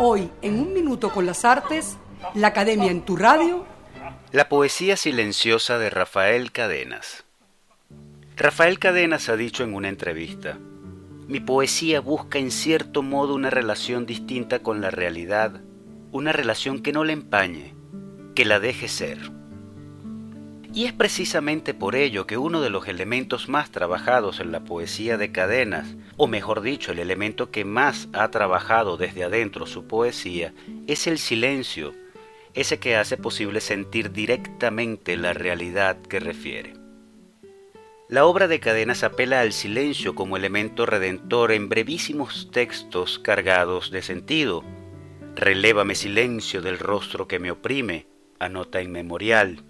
Hoy, en un minuto con las artes, la Academia en tu radio. La poesía silenciosa de Rafael Cadenas. Rafael Cadenas ha dicho en una entrevista, mi poesía busca en cierto modo una relación distinta con la realidad, una relación que no la empañe, que la deje ser. Y es precisamente por ello que uno de los elementos más trabajados en la poesía de cadenas, o mejor dicho, el elemento que más ha trabajado desde adentro su poesía, es el silencio, ese que hace posible sentir directamente la realidad que refiere. La obra de cadenas apela al silencio como elemento redentor en brevísimos textos cargados de sentido. Relévame silencio del rostro que me oprime, anota inmemorial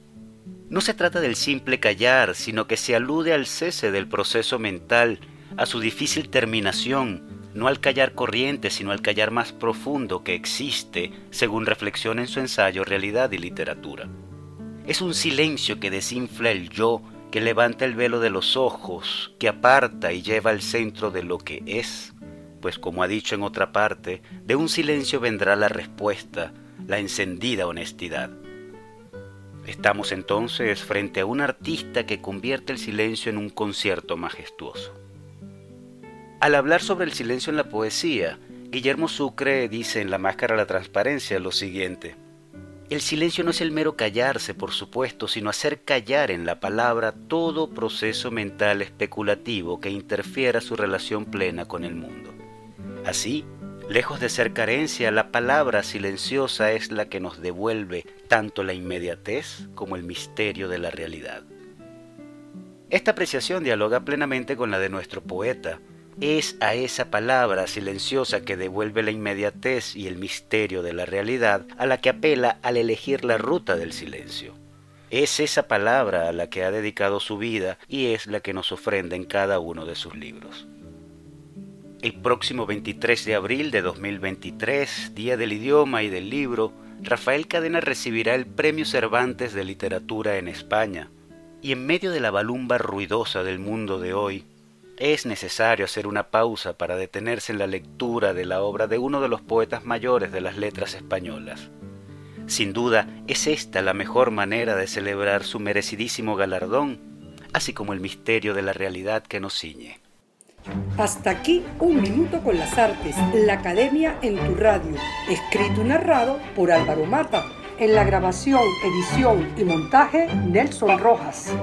no se trata del simple callar, sino que se alude al cese del proceso mental, a su difícil terminación, no al callar corriente, sino al callar más profundo que existe, según reflexiona en su ensayo Realidad y Literatura. Es un silencio que desinfla el yo, que levanta el velo de los ojos, que aparta y lleva al centro de lo que es, pues como ha dicho en otra parte, de un silencio vendrá la respuesta, la encendida honestidad. Estamos entonces frente a un artista que convierte el silencio en un concierto majestuoso. Al hablar sobre el silencio en la poesía, Guillermo Sucre dice en La Máscara de la Transparencia lo siguiente. El silencio no es el mero callarse, por supuesto, sino hacer callar en la palabra todo proceso mental especulativo que interfiera su relación plena con el mundo. Así, Lejos de ser carencia, la palabra silenciosa es la que nos devuelve tanto la inmediatez como el misterio de la realidad. Esta apreciación dialoga plenamente con la de nuestro poeta. Es a esa palabra silenciosa que devuelve la inmediatez y el misterio de la realidad a la que apela al elegir la ruta del silencio. Es esa palabra a la que ha dedicado su vida y es la que nos ofrenda en cada uno de sus libros. El próximo 23 de abril de 2023, Día del Idioma y del Libro, Rafael Cadena recibirá el Premio Cervantes de Literatura en España. Y en medio de la balumba ruidosa del mundo de hoy, es necesario hacer una pausa para detenerse en la lectura de la obra de uno de los poetas mayores de las letras españolas. Sin duda, es esta la mejor manera de celebrar su merecidísimo galardón, así como el misterio de la realidad que nos ciñe. Hasta aquí un minuto con las artes, la academia en tu radio, escrito y narrado por Álvaro Mata, en la grabación, edición y montaje Nelson Rojas.